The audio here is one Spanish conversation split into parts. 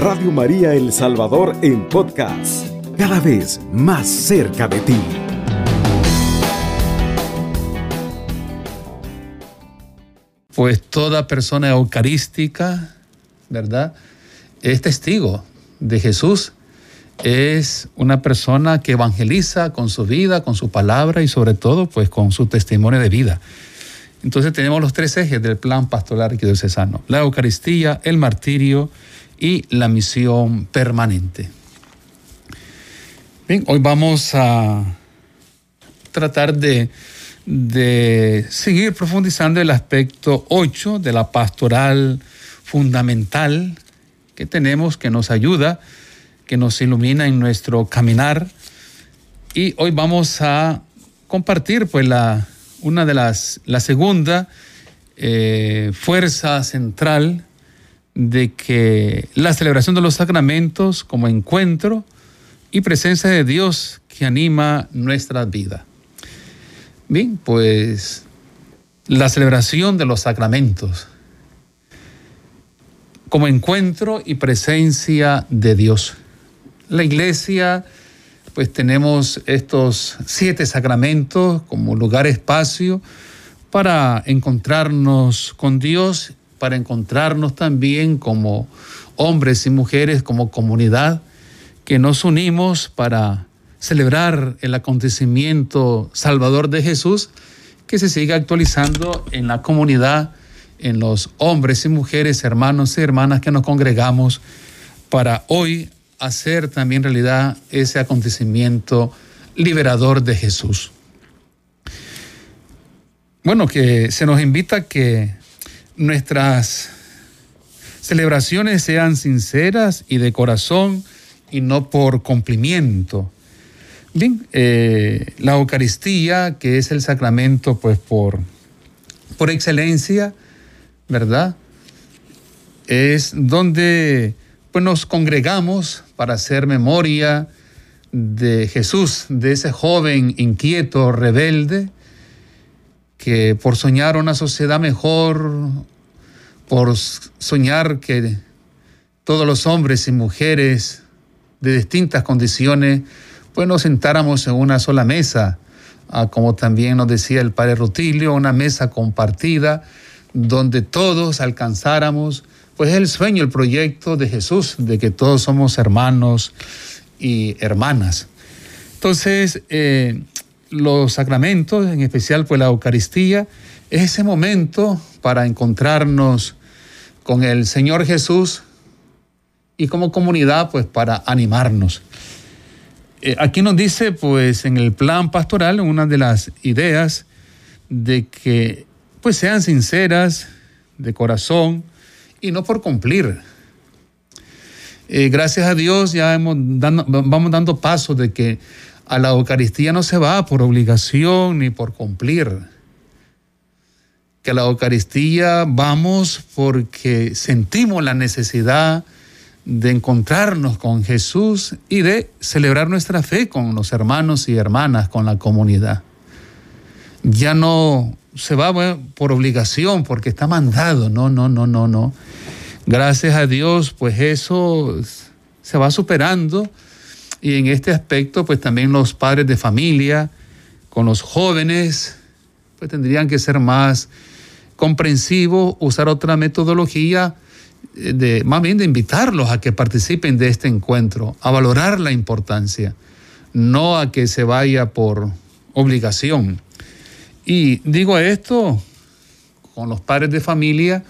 Radio María El Salvador en podcast, cada vez más cerca de ti. Pues toda persona eucarística, ¿verdad? Es testigo de Jesús. Es una persona que evangeliza con su vida, con su palabra y sobre todo pues con su testimonio de vida. Entonces tenemos los tres ejes del plan pastoral arquidiocesano. La Eucaristía, el martirio y la misión permanente. Bien, hoy vamos a tratar de, de seguir profundizando el aspecto 8 de la pastoral fundamental que tenemos, que nos ayuda, que nos ilumina en nuestro caminar. Y hoy vamos a compartir pues la, una de las, la segunda eh, fuerza central de que la celebración de los sacramentos como encuentro y presencia de Dios que anima nuestra vida. Bien, pues la celebración de los sacramentos como encuentro y presencia de Dios. La iglesia, pues tenemos estos siete sacramentos como lugar espacio para encontrarnos con Dios para encontrarnos también como hombres y mujeres, como comunidad, que nos unimos para celebrar el acontecimiento salvador de Jesús, que se siga actualizando en la comunidad, en los hombres y mujeres, hermanos y hermanas que nos congregamos para hoy hacer también realidad ese acontecimiento liberador de Jesús. Bueno, que se nos invita que nuestras celebraciones sean sinceras y de corazón y no por cumplimiento. Bien, eh, la Eucaristía, que es el sacramento, pues por, por excelencia, ¿verdad? Es donde pues, nos congregamos para hacer memoria de Jesús, de ese joven inquieto, rebelde, que por soñar una sociedad mejor, por soñar que todos los hombres y mujeres de distintas condiciones, pues nos sentáramos en una sola mesa, ah, como también nos decía el padre Rutilio, una mesa compartida, donde todos alcanzáramos, pues el sueño, el proyecto de Jesús, de que todos somos hermanos y hermanas. Entonces, eh, los sacramentos, en especial pues la Eucaristía, es ese momento para encontrarnos con el Señor Jesús y como comunidad pues para animarnos. Eh, aquí nos dice pues en el plan pastoral una de las ideas de que pues sean sinceras, de corazón y no por cumplir. Eh, gracias a Dios ya hemos vamos dando pasos de que a la Eucaristía no se va por obligación ni por cumplir. Que a la Eucaristía vamos porque sentimos la necesidad de encontrarnos con Jesús y de celebrar nuestra fe con los hermanos y hermanas, con la comunidad. Ya no se va por obligación, porque está mandado, no, no, no, no, no. Gracias a Dios, pues eso se va superando y en este aspecto, pues también los padres de familia, con los jóvenes, pues tendrían que ser más comprensivos, usar otra metodología, eh, de, más bien de invitarlos a que participen de este encuentro, a valorar la importancia, no a que se vaya por obligación. Y digo esto con los padres de familia,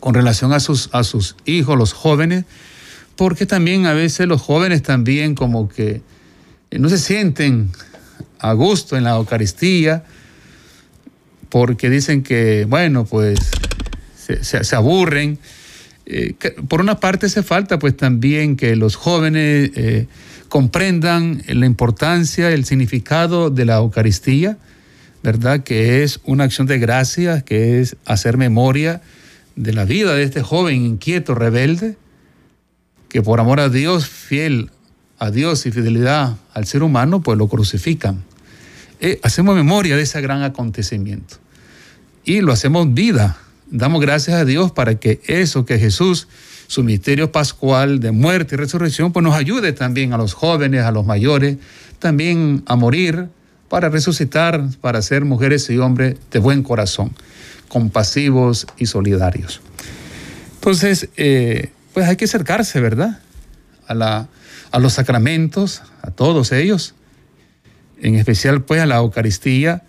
con relación a sus, a sus hijos, los jóvenes, porque también a veces los jóvenes también como que eh, no se sienten a gusto en la Eucaristía, porque dicen que, bueno, pues se, aburren. Eh, por una parte hace falta pues también que los jóvenes eh, comprendan la importancia, el significado de la Eucaristía, ¿verdad? Que es una acción de gracia, que es hacer memoria de la vida de este joven inquieto, rebelde, que por amor a Dios, fiel a Dios y fidelidad al ser humano, pues lo crucifican. Eh, hacemos memoria de ese gran acontecimiento y lo hacemos vida. Damos gracias a Dios para que eso que Jesús su misterio pascual de muerte y resurrección, pues nos ayude también a los jóvenes, a los mayores, también a morir para resucitar, para ser mujeres y hombres de buen corazón, compasivos y solidarios. Entonces, eh, pues hay que acercarse, ¿verdad? A, la, a los sacramentos, a todos ellos, en especial pues a la Eucaristía,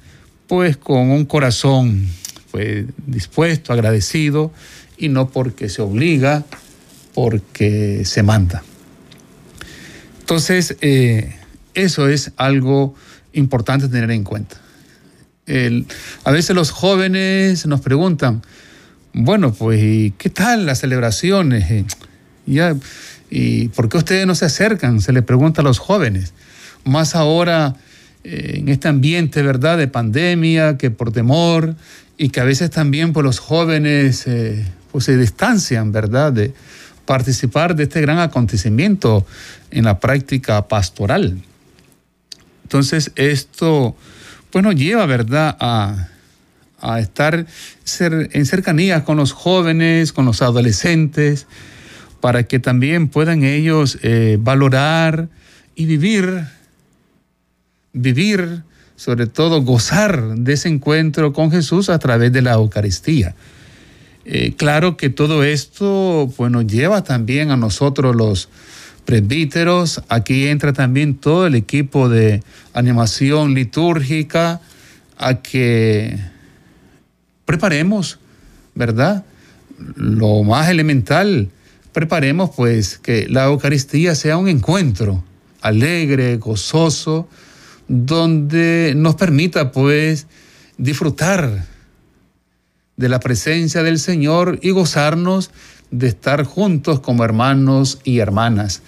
pues con un corazón pues, dispuesto, agradecido, y no porque se obliga, porque se manda. Entonces, eh, eso es algo importante tener en cuenta. a veces los jóvenes nos preguntan, bueno, pues, ¿qué tal las celebraciones? Eh, ya, ¿Y por qué ustedes no se acercan? Se le pregunta a los jóvenes. Más ahora, eh, en este ambiente, ¿verdad?, de pandemia, que por temor, y que a veces también pues, los jóvenes pues se distancian, ¿verdad?, de participar de este gran acontecimiento en la práctica pastoral. Entonces, esto, pues nos lleva, ¿verdad?, a, estar en cercanía con los jóvenes, con los adolescentes, para que también puedan ellos eh, valorar y vivir, vivir, sobre todo gozar de ese encuentro con Jesús a través de la Eucaristía. Eh, claro que todo esto pues, nos lleva también a nosotros los presbíteros. Aquí entra también todo el equipo de animación litúrgica a que preparemos, ¿verdad? Lo más elemental, preparemos pues que la Eucaristía sea un encuentro alegre, gozoso, donde nos permita pues disfrutar de la presencia del Señor y gozarnos de estar juntos como hermanos y hermanas.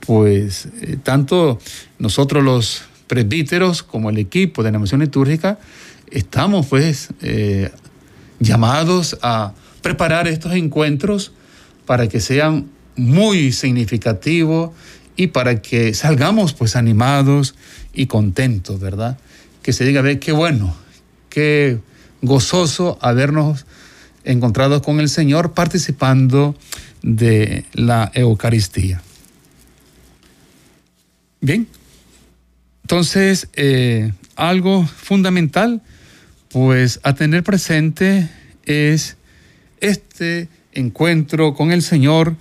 Pues eh, tanto nosotros los presbíteros como el equipo de la misión litúrgica estamos pues eh, llamados a preparar estos encuentros para que sean muy significativos y para que salgamos pues animados y contentos, ¿verdad? Que se diga, ve, qué bueno, qué gozoso habernos encontrado con el Señor participando de la Eucaristía. Bien, entonces eh, algo fundamental pues a tener presente es este encuentro con el Señor,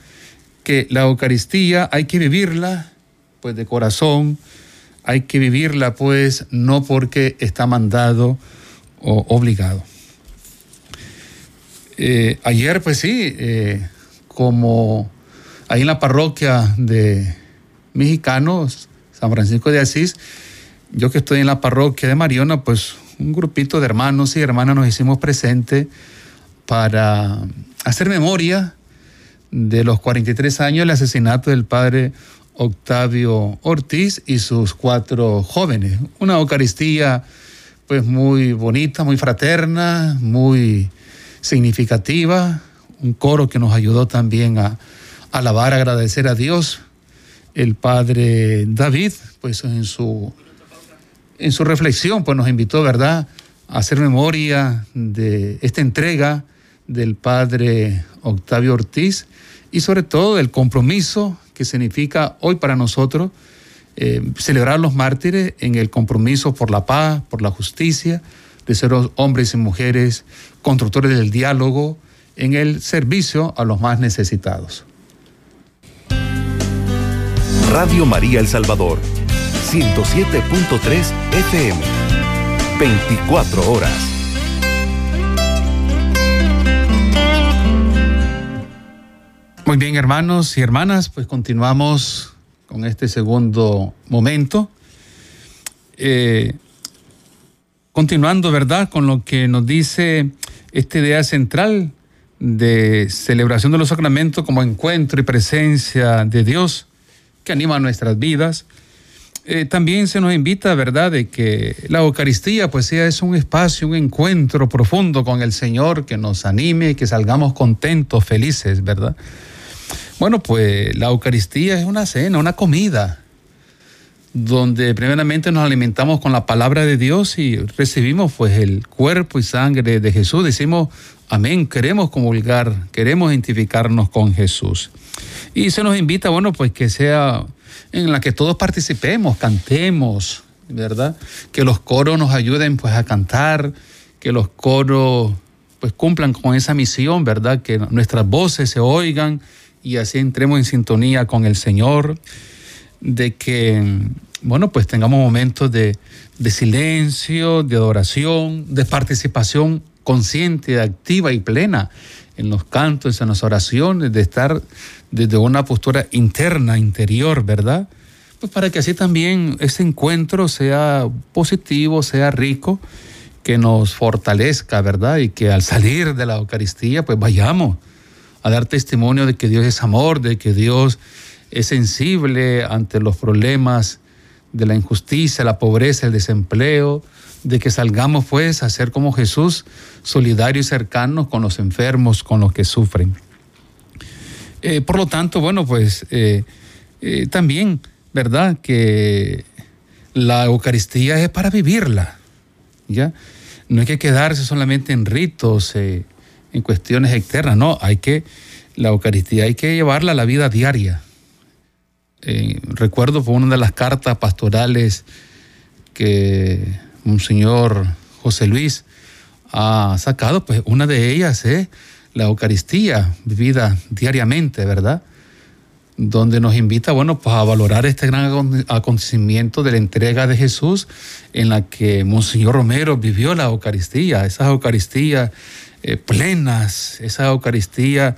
que la Eucaristía hay que vivirla pues de corazón, hay que vivirla pues no porque está mandado, o obligado. Eh, ayer, pues sí, eh, como ahí en la parroquia de mexicanos, San Francisco de Asís, yo que estoy en la parroquia de Mariona, pues un grupito de hermanos y hermanas nos hicimos presente para hacer memoria de los 43 años del asesinato del padre Octavio Ortiz y sus cuatro jóvenes. Una Eucaristía pues muy bonita, muy fraterna, muy significativa, un coro que nos ayudó también a, alabar, agradecer a Dios. El padre David, pues en su, en su reflexión, pues nos invitó, ¿verdad?, a hacer memoria de esta entrega del padre Octavio Ortiz y sobre todo del compromiso que significa hoy para nosotros eh, celebrar los mártires en el compromiso por la paz, por la justicia, de ser hombres y mujeres constructores del diálogo, en el servicio a los más necesitados. Radio María El Salvador, 107.3 FM, 24 horas. Muy bien, hermanos y hermanas, pues continuamos con este segundo momento. Eh, continuando, ¿verdad?, con lo que nos dice esta idea central de celebración de los sacramentos como encuentro y presencia de Dios que anima nuestras vidas. Eh, también se nos invita, ¿verdad?, de que la Eucaristía pues sea es un espacio, un encuentro profundo con el Señor que nos anime, que salgamos contentos, felices, ¿verdad? Bueno, pues la Eucaristía es una cena, una comida. donde primeramente nos alimentamos con la palabra de Dios y recibimos pues el cuerpo y sangre de Jesús. Decimos, amén, queremos comulgar, queremos identificarnos con Jesús. Y se nos invita, bueno, pues que sea en la que todos participemos, cantemos, ¿verdad? Que los coros nos ayuden pues a cantar, que los coros pues cumplan con esa misión, ¿verdad? Que nuestras voces se oigan y así entremos en sintonía con el Señor de que, bueno, pues tengamos momentos de, silencio, de adoración, de participación consciente, activa y plena en los cantos, en las oraciones, de estar desde una postura interna, interior, ¿verdad? Pues para que así también ese encuentro sea positivo, sea rico, que nos fortalezca, ¿verdad? Y que al salir de la Eucaristía, pues vayamos a dar testimonio de que Dios es amor, de que Dios es sensible ante los problemas de la injusticia, la pobreza, el desempleo, de que salgamos pues a ser como Jesús, solidarios y cercanos con los enfermos, con los que sufren. Eh, por lo tanto, bueno, pues eh, eh, también, ¿verdad? Que la Eucaristía es para vivirla, ¿ya? No hay que quedarse solamente en ritos, en cuestiones externas, no, hay que, la Eucaristía hay que llevarla a la vida diaria, recuerdo por una de las cartas pastorales que un señor José Luis ha sacado, pues una de ellas es la Eucaristía vivida diariamente, ¿verdad? Donde nos invita, bueno, pues a valorar este gran acontecimiento de la entrega de Jesús en la que Monseñor Romero vivió la Eucaristía, esas Eucaristías eh, plenas, esa Eucaristía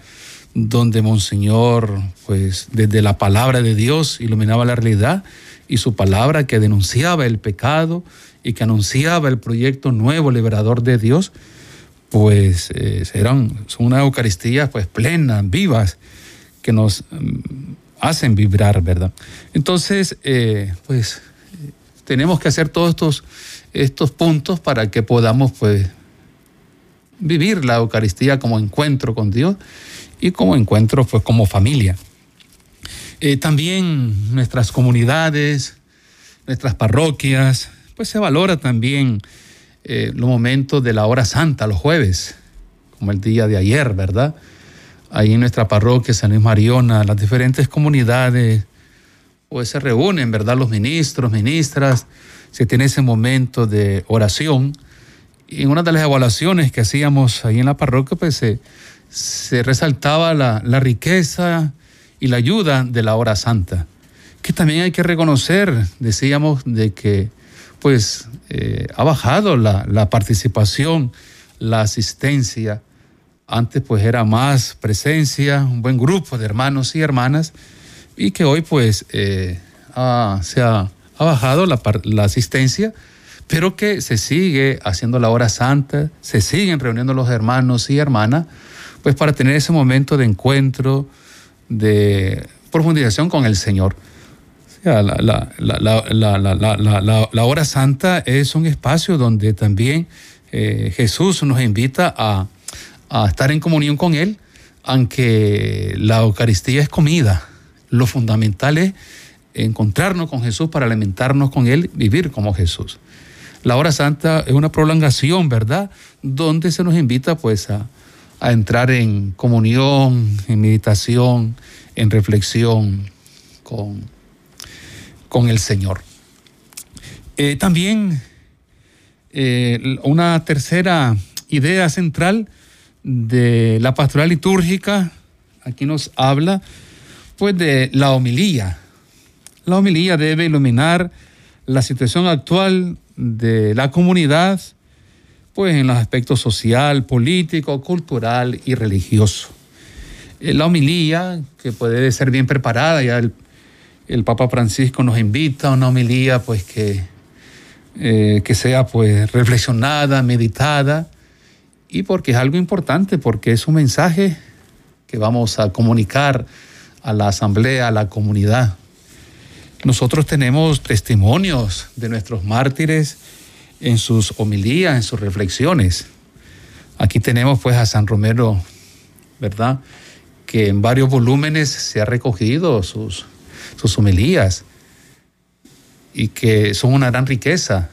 donde Monseñor, pues desde la palabra de Dios iluminaba la realidad y su palabra que denunciaba el pecado y que anunciaba el proyecto nuevo liberador de Dios, pues eh, eran, son una Eucaristía pues plenas, vivas, que nos mm, hacen vibrar, ¿verdad? Entonces, eh, pues tenemos que hacer todos estos, estos puntos para que podamos pues vivir la Eucaristía como encuentro con Dios y como encuentro pues como familia. Eh, también nuestras comunidades, nuestras parroquias, pues se valora también eh, los momentos de la hora santa, los jueves, como el día de ayer, ¿verdad? Ahí en nuestra parroquia, San Luis Mariona, las diferentes comunidades, pues se reúnen, ¿verdad? Los ministros, ministras, se tiene ese momento de oración. Y en una de las evaluaciones que hacíamos ahí en la parroquia, pues se se resaltaba la, riqueza y la ayuda de la hora santa, que también hay que reconocer, decíamos, de que pues eh, ha bajado la, participación, la asistencia. Antes pues era más presencia, un buen grupo de hermanos y hermanas, y que hoy pues eh, se ha, bajado la, la asistencia, pero que se sigue haciendo la hora santa, se siguen reuniendo los hermanos y hermanas pues para tener ese momento de encuentro, de profundización con el Señor. La, hora santa es un espacio donde también eh, Jesús nos invita a, a estar en comunión con Él, aunque la Eucaristía es comida. Lo fundamental es encontrarnos con Jesús para alimentarnos con Él, vivir como Jesús. La hora santa es una prolongación, ¿verdad? Donde se nos invita pues a, a entrar en comunión, en meditación, en reflexión con, con el Señor. Eh, también eh, una tercera idea central de la pastoral litúrgica, aquí nos habla pues de la homilía. La homilía debe iluminar la situación actual de la comunidad, pues en los aspectos social, político, cultural y religioso. Eh, la homilía, que puede ser bien preparada, ya el, Papa Francisco nos invita a una homilía pues que, eh, que sea pues reflexionada, meditada, y porque es algo importante, porque es un mensaje que vamos a comunicar a la asamblea, a la comunidad. Nosotros tenemos testimonios de nuestros mártires, en sus homilías, en sus reflexiones. Aquí tenemos pues a San Romero, ¿verdad? Que en varios volúmenes se ha recogido sus, sus homilías. y que son una gran riqueza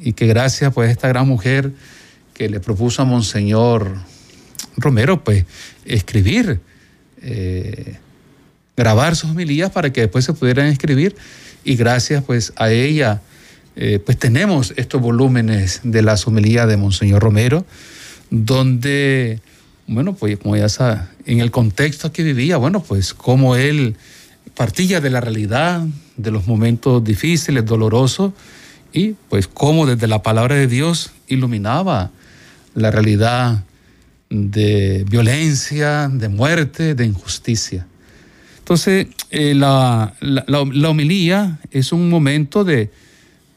y que gracias pues a esta gran mujer que le propuso a Monseñor Romero pues escribir, eh, grabar sus homilías para que después se pudieran escribir y gracias pues a ella eh, pues tenemos estos volúmenes de las homilías de Monseñor Romero donde bueno pues como ya sabe en el contexto que vivía bueno pues como él partía de la realidad de los momentos difíciles, dolorosos, y pues cómo desde la palabra de Dios iluminaba la realidad de violencia, de muerte, de injusticia. Entonces, eh, la, la, es un momento de,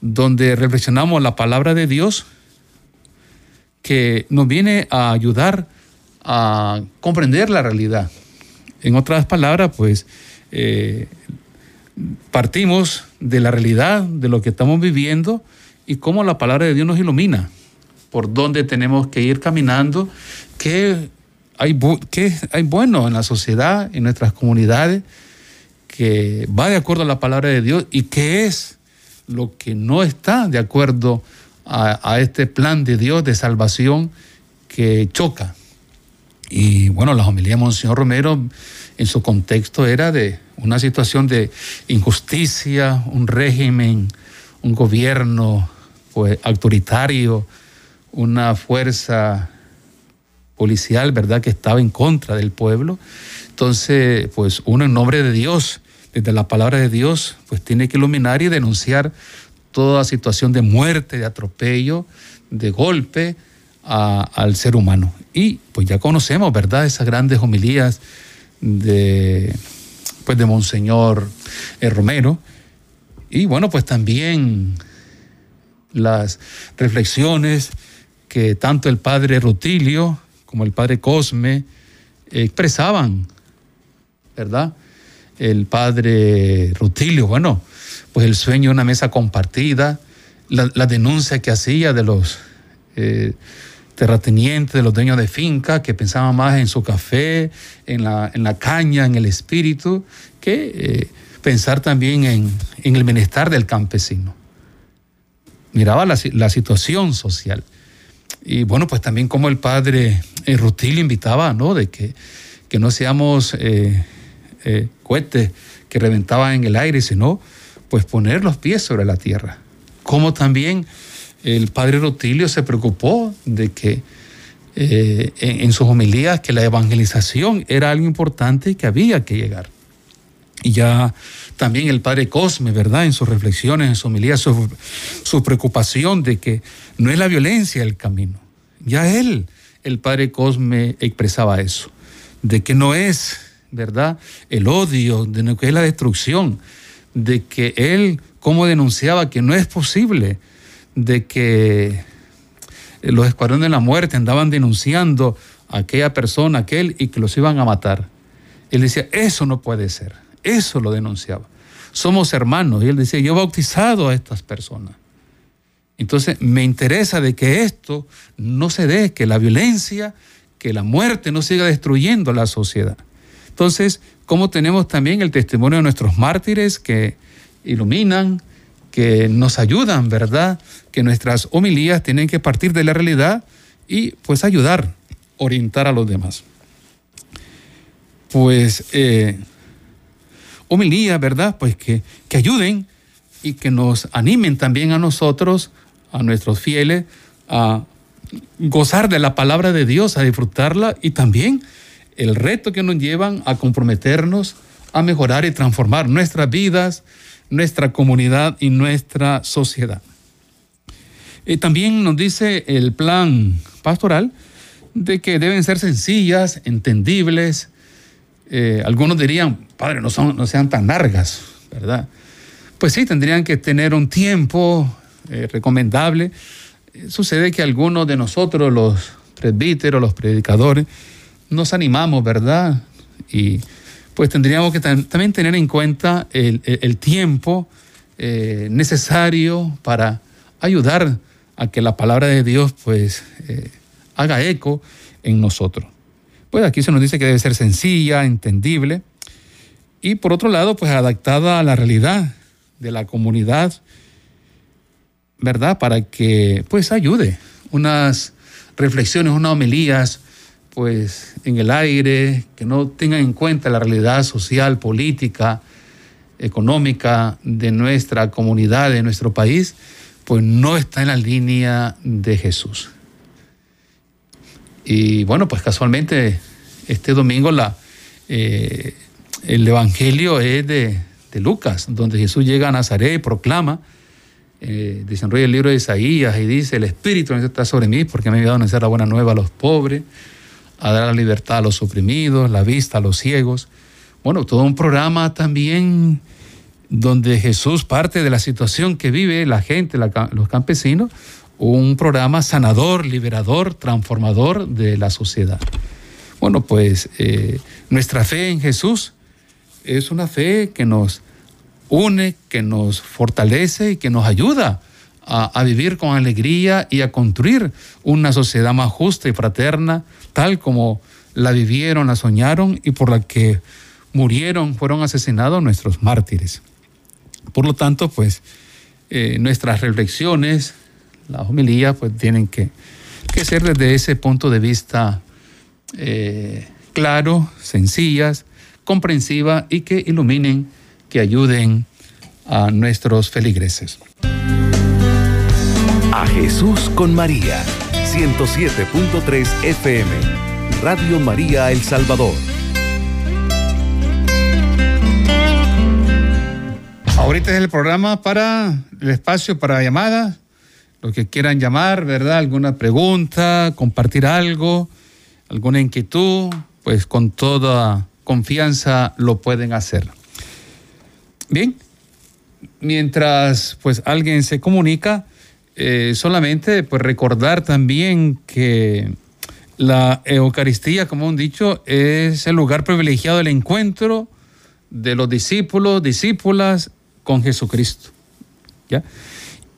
donde reflexionamos la palabra de Dios que nos viene a ayudar a comprender la realidad. En otras palabras, pues eh, partimos de la realidad, de lo que estamos viviendo y cómo la palabra de Dios nos ilumina, por dónde tenemos que ir caminando, qué hay, qué hay bueno en la sociedad, en nuestras comunidades, que va de acuerdo a la palabra de Dios y qué es lo que no está de acuerdo a, a este plan de Dios de salvación que choca. Y bueno, la homilía de Monseñor Romero en su contexto era de una situación de injusticia, un régimen, un gobierno pues, autoritario, una fuerza policial, ¿verdad?, que estaba en contra del pueblo. Entonces, pues uno en nombre de Dios, desde la palabra de Dios, pues tiene que iluminar y denunciar toda situación de muerte, de atropello, de golpe al ser humano. Y pues ya conocemos, ¿verdad?, esas grandes homilías de pues de Monseñor eh, Romero. Y bueno, pues también las reflexiones que tanto el padre Rutilio como el padre Cosme expresaban, ¿verdad? El padre Rutilio, bueno, pues el sueño de una mesa compartida, la, denuncia que hacía de los eh, terratenientes, de los dueños de finca, que pensaban más en su café, en la, en la caña, en el espíritu, que eh, pensar también en, el bienestar del campesino. Miraba la, situación social. Y bueno, pues también como el padre eh, Rutil invitaba, ¿no? De que, que no seamos eh, cohetes que reventaban en el aire, sino pues poner los pies sobre la tierra. Como también el padre Rutilio se preocupó de que eh, en, sus homilías que la evangelización era algo importante que había que llegar. Y ya también el padre Cosme, ¿verdad? En sus reflexiones, en su, su preocupación de que no es la violencia el camino. Ya él, el padre Cosme, expresaba eso, de que no es, ¿verdad? El odio, de que es la destrucción, de que él, como denunciaba que no es posible de que los escuadrones de la muerte andaban denunciando a aquella persona, aquel, y que los iban a matar. Él decía, eso no puede ser. Eso lo denunciaba. Somos hermanos. Y él decía, yo he bautizado a estas personas. Entonces, me interesa de que esto no se dé, que la violencia, que la muerte no siga destruyendo la sociedad. Entonces, como tenemos también el testimonio de nuestros mártires que iluminan, que nos ayudan, ¿verdad? Que nuestras homilías tienen que partir de la realidad y pues ayudar, orientar a los demás. Pues eh, homilías, ¿verdad? Pues que, que ayuden y que nos animen también a nosotros, a nuestros fieles, a gozar de la palabra de Dios, a disfrutarla y también el reto que nos llevan a comprometernos a mejorar y transformar nuestras vidas, nuestra comunidad y nuestra sociedad. Eh, también nos dice el plan pastoral de que deben ser sencillas, entendibles. Eh, algunos dirían, padre, no, sean tan largas, ¿verdad? Pues sí, tendrían que tener un tiempo eh, recomendable. Sucede que algunos de nosotros, los presbíteros, los predicadores, nos animamos, ¿verdad? Y pues tendríamos que también tener en cuenta el, tiempo eh, necesario para ayudar a que la palabra de Dios pues eh, haga eco en nosotros. Pues aquí se nos dice que debe ser sencilla, entendible y por otro lado pues adaptada a la realidad de la comunidad ¿verdad? Para que pues ayude unas reflexiones, unas homilías pues en el aire, que no tengan en cuenta la realidad social, política, económica de nuestra comunidad, de nuestro país, pues no está en la línea de Jesús. Y bueno, pues casualmente este domingo la, eh, el Evangelio es de, Lucas, donde Jesús llega a Nazaret y proclama, eh, desenrolla el libro de Isaías y dice, el Espíritu está sobre mí porque me ha enviado a anunciar la buena nueva a los pobres, a dar la libertad a los oprimidos, la vista a los ciegos. Bueno, todo un programa también donde Jesús parte de la situación que vive la gente, los campesinos, un programa sanador, liberador, transformador de la sociedad. Bueno, pues eh, nuestra fe en Jesús es una fe que nos une, que nos fortalece y que nos ayuda a, vivir con alegría y a construir una sociedad más justa y fraterna, tal como la vivieron, la soñaron y por la que murieron, fueron asesinados nuestros mártires. Por lo tanto, pues eh, nuestras reflexiones, la homilía, pues tienen que, ser desde ese punto de vista eh, claro, sencillas, comprensivas y que iluminen, que ayuden a nuestros feligreses. A Jesús con María, 107.3 FM, Radio María El Salvador. Ahorita es el programa para el espacio para llamadas lo que quieran llamar, ¿verdad? Alguna pregunta, compartir algo, alguna inquietud, pues con toda confianza lo pueden hacer. Bien, mientras pues alguien se comunica, eh, solamente pues recordar también que la Eucaristía, como han dicho, es el lugar privilegiado del encuentro de los discípulos, discípulas con Jesucristo. ¿Ya?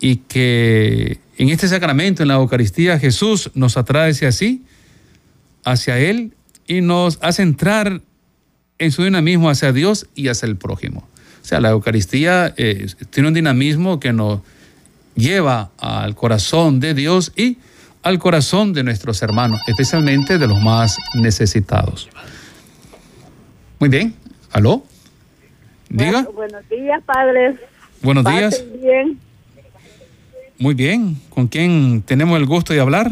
y que en este sacramento, en la Eucaristía, Jesús nos atrae hacia sí, hacia Él, y nos hace entrar en su dinamismo hacia Dios y hacia el prójimo. O sea, la Eucaristía eh, tiene un dinamismo que nos lleva al corazón de Dios y al corazón de nuestros hermanos, especialmente de los más necesitados. Muy bien, ¿aló? Diga. buenos días, padres. Buenos días. Bien. Muy bien. ¿Con quién tenemos el gusto de hablar?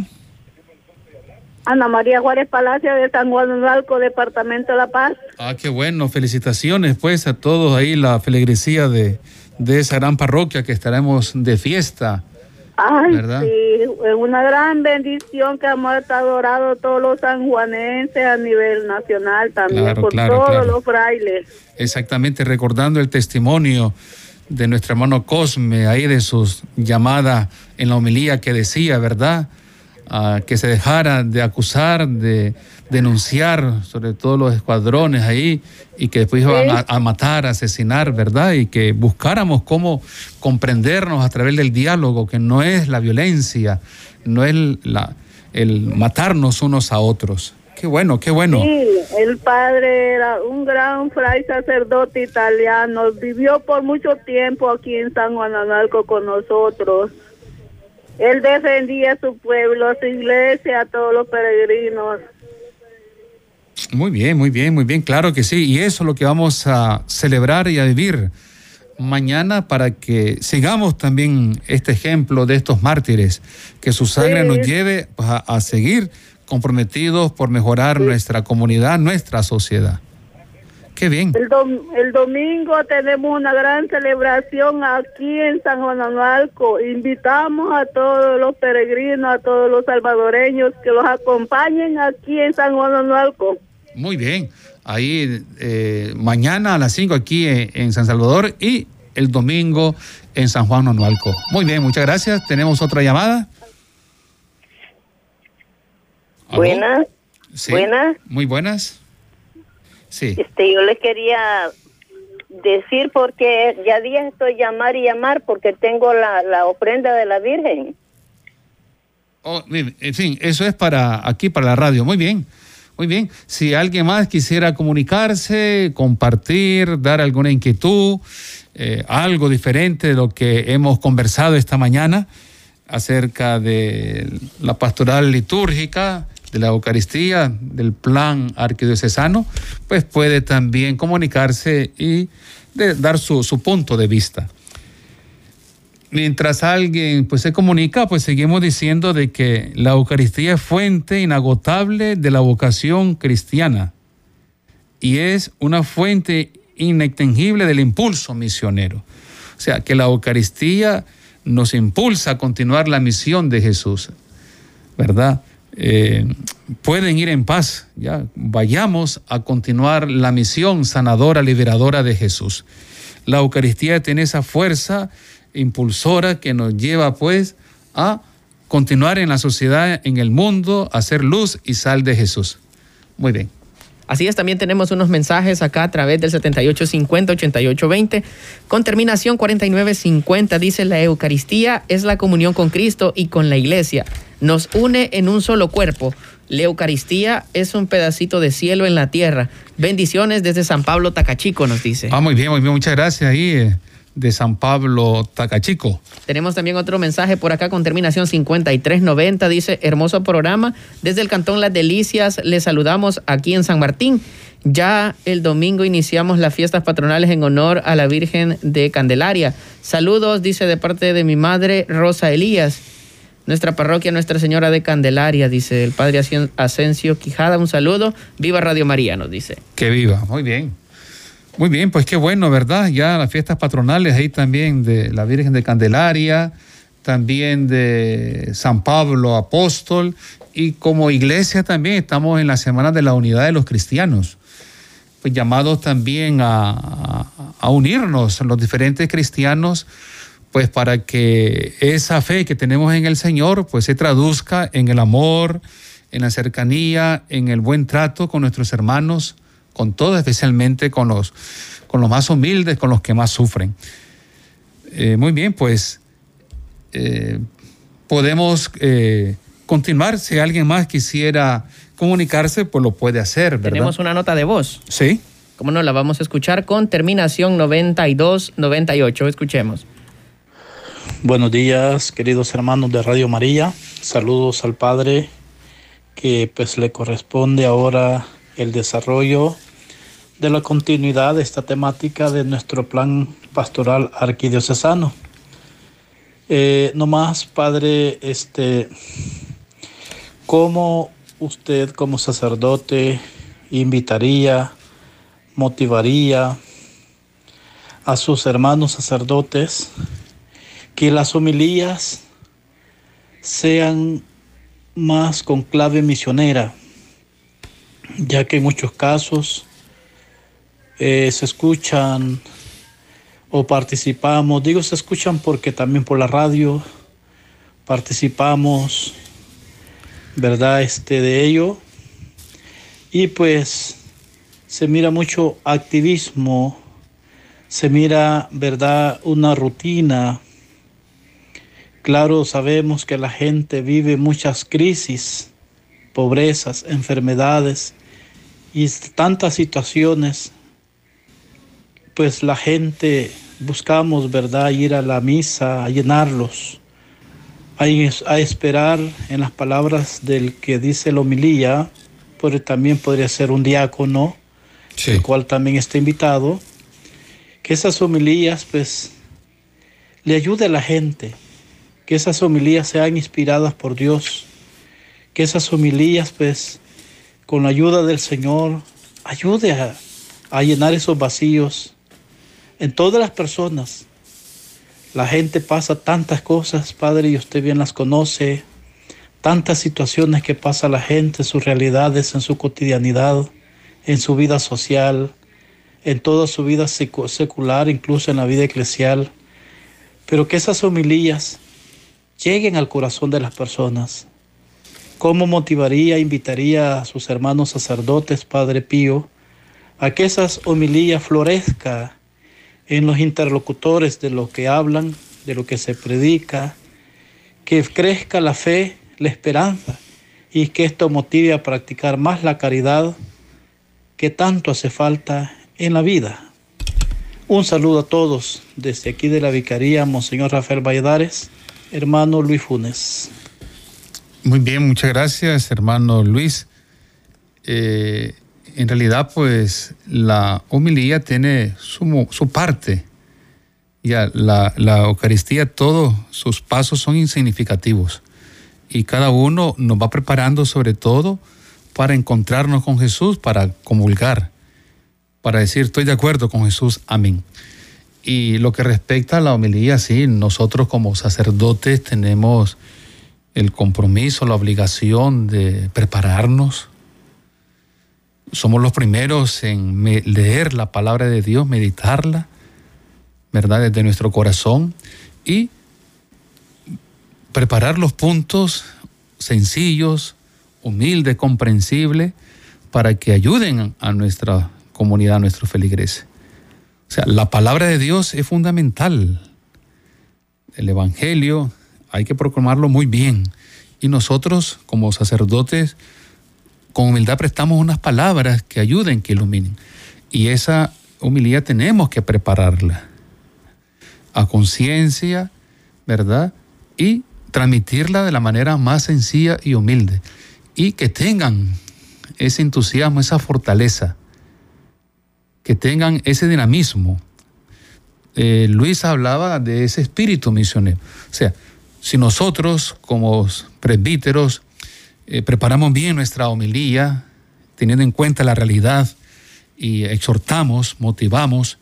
Ana María Juárez Palacio de San Juan Alco, Departamento de La Paz. Ah, qué bueno. Felicitaciones pues a todos ahí, la feligresía de, de esa gran parroquia que estaremos de fiesta. Ay, sí, es una gran bendición que hemos adorado todos los sanjuanenses a nivel nacional también, por todos los frailes. Exactamente, recordando el testimonio de nuestro hermano Cosme, ahí de sus llamadas en la homilía que decía, ¿verdad? Ah, que se dejara de acusar, de denunciar, sobre todo los escuadrones ahí, y que después iban a, matar, a asesinar, ¿verdad? Y que buscáramos cómo comprendernos a través del diálogo, que no es la violencia, no es la, el matarnos unos a otros. Qué bueno, qué bueno. Sí, el padre era un gran fray sacerdote italiano, vivió por mucho tiempo aquí en San Juan Analco con nosotros. Él defendía a su pueblo, a su iglesia, a todos los peregrinos. Muy bien, muy bien, muy bien, claro que sí. Y eso es lo que vamos a celebrar y a vivir mañana para que sigamos también este ejemplo de estos mártires, que su sangre nos lleve a seguir comprometidos por mejorar nuestra comunidad, nuestra sociedad. Qué bien. El, domingo tenemos una gran celebración aquí en San Juan Anualco. Invitamos a todos los peregrinos, a todos los salvadoreños que los acompañen aquí en San Juan Anualco. Muy bien. Ahí eh, mañana a las 5 aquí en, San Salvador y el domingo en San Juan Anualco. Muy bien, muchas gracias. Tenemos otra llamada. Buenas. Buenas. Muy buenas. Sí. Este, yo le quería decir porque ya días estoy llamar y llamar porque tengo la, ofrenda de la Virgen. Oh, en fin, eso es para aquí, para la radio. Muy bien. Muy bien, si alguien más quisiera comunicarse, compartir, dar alguna inquietud, eh, algo diferente de lo que hemos conversado esta mañana acerca de la pastoral litúrgica, de la Eucaristía, del plan arquidiocesano, pues puede también comunicarse y dar su, su punto de vista mientras alguien pues se comunica, pues seguimos diciendo de que la Eucaristía es fuente inagotable de la vocación cristiana y es una fuente inextinguible del impulso misionero. O sea, que la Eucaristía nos impulsa a continuar la misión de Jesús, ¿verdad? Eh, pueden ir en paz, ya vayamos a continuar la misión sanadora, liberadora de Jesús. La Eucaristía tiene esa fuerza impulsora que nos lleva pues a continuar en la sociedad, en el mundo, a ser luz y sal de Jesús. Muy bien. Así es, también tenemos unos mensajes acá a través del 7850-8820 con terminación 4950. Dice la Eucaristía es la comunión con Cristo y con la iglesia. Nos une en un solo cuerpo. La Eucaristía es un pedacito de cielo en la tierra. Bendiciones desde San Pablo Tacachico, nos dice. Ah, muy bien, muy bien. Muchas gracias ahí. De San Pablo Tacachico. Tenemos también otro mensaje por acá con terminación 5390. Dice, hermoso programa. Desde el Cantón Las Delicias les saludamos aquí en San Martín. Ya el domingo iniciamos las fiestas patronales en honor a la Virgen de Candelaria. Saludos, dice de parte de mi madre Rosa Elías. Nuestra parroquia Nuestra Señora de Candelaria, dice el padre Asensio Quijada. Un saludo. Viva Radio María, nos dice. Que viva, muy bien. Muy bien, pues qué bueno, ¿verdad? Ya las fiestas patronales ahí también de la Virgen de Candelaria, también de San Pablo Apóstol y como iglesia también estamos en la Semana de la Unidad de los Cristianos, pues llamados también a, a unirnos los diferentes cristianos, pues para que esa fe que tenemos en el Señor pues se traduzca en el amor, en la cercanía, en el buen trato con nuestros hermanos con todo, especialmente con los, con los más humildes, con los que más sufren. Eh, muy bien, pues eh, podemos eh, continuar. Si alguien más quisiera comunicarse, pues lo puede hacer. Tenemos una nota de voz. Sí. ¿Cómo no? La vamos a escuchar con terminación 9298. Escuchemos. Buenos días, queridos hermanos de Radio María. Saludos al Padre que pues le corresponde ahora el desarrollo de la continuidad de esta temática de nuestro plan pastoral arquidiocesano. Eh, no más, padre, este, ¿cómo usted como sacerdote invitaría, motivaría a sus hermanos sacerdotes que las homilías sean más con clave misionera? ya que en muchos casos eh, se escuchan o participamos, digo se escuchan porque también por la radio participamos, ¿verdad? Este de ello. Y pues se mira mucho activismo, se mira, ¿verdad? Una rutina. Claro, sabemos que la gente vive muchas crisis, pobrezas, enfermedades, y tantas situaciones, pues la gente buscamos, ¿verdad?, ir a la misa, a llenarlos, a, a esperar en las palabras del que dice la homilía, pero también podría ser un diácono, el cual también está invitado, que esas homilías, pues, le ayude a la gente, que esas homilías sean inspiradas por Dios, que esas homilías, pues, con la ayuda del Señor, ayude a, llenar esos vacíos en todas las personas. La gente pasa tantas cosas, Padre, y usted bien las conoce, tantas situaciones que pasa la gente, sus realidades, en su cotidianidad, en su vida social, en toda su vida secular, incluso en la vida eclesial. Pero que esas homilías lleguen al corazón de las personas, ¿Cómo motivaría, invitaría a sus hermanos sacerdotes, Padre Pío, a que esas homilías florezca en los interlocutores de lo que hablan, de lo que se predica, que crezca la fe, la esperanza, y que esto motive a practicar más la caridad que tanto hace falta en la vida. Un saludo a todos desde aquí de la Vicaría, Monseñor Rafael Valladares, hermano Luis Funes. Muy bien, muchas gracias, hermano Luis. Eh, en realidad, pues la homilía tiene su, su parte. Ya, la, la Eucaristía, todos sus pasos son insignificativos. Y cada uno nos va preparando sobre todo para encontrarnos con Jesús, para comulgar, para decir, estoy de acuerdo con Jesús, amén. Y lo que respecta a la homilía, sí, nosotros como sacerdotes tenemos el compromiso, la obligación de prepararnos. Somos los primeros en leer la palabra de Dios, meditarla, ¿verdad? Desde nuestro corazón y preparar los puntos sencillos, humildes, comprensibles, para que ayuden a nuestra comunidad, a nuestros feligreses. O sea, la palabra de Dios es fundamental. El Evangelio hay que proclamarlo muy bien. Y nosotros, como sacerdotes, con humildad prestamos unas palabras que ayuden, que iluminen. Y esa humildad tenemos que prepararla a conciencia, ¿verdad? Y transmitirla de la manera más sencilla y humilde. Y que tengan ese entusiasmo, esa fortaleza, que tengan ese dinamismo. Eh, Luis hablaba de ese espíritu misionero. O sea, si nosotros como presbíteros eh, preparamos bien nuestra homilía, teniendo en cuenta la realidad y exhortamos, motivamos,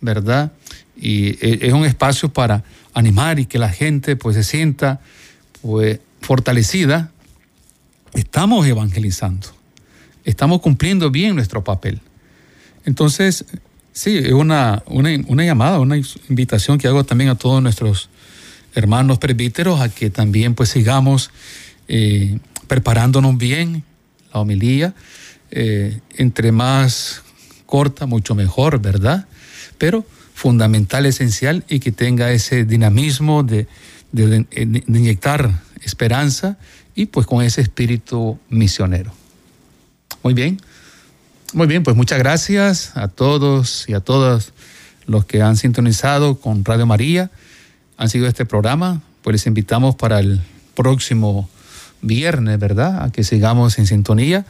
¿verdad? Y eh, es un espacio para animar y que la gente pues se sienta pues fortalecida. Estamos evangelizando, estamos cumpliendo bien nuestro papel. Entonces, sí, es una, una, llamada, una invitación que hago también a todos nuestros hermanos presbíteros a que también pues sigamos eh, preparándonos bien la homilía, eh, entre más corta, mucho mejor, ¿verdad? Pero fundamental, esencial y que tenga ese dinamismo de, de, inyectar esperanza y pues con ese espíritu misionero. Muy bien, muy bien, pues muchas gracias a todos y a todas los que han sintonizado con Radio María, han sido este programa, pues les invitamos para el próximo viernes, ¿verdad? A que sigamos en sintonía.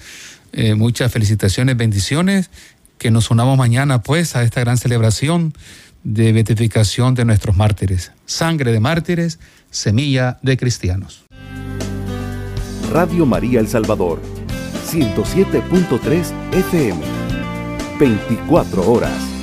Eh, muchas felicitaciones, bendiciones que nos unamos mañana pues a esta gran celebración de beatificación de nuestros mártires. Sangre de mártires, semilla de cristianos. Radio María El Salvador, 107.3 FM, 24 horas.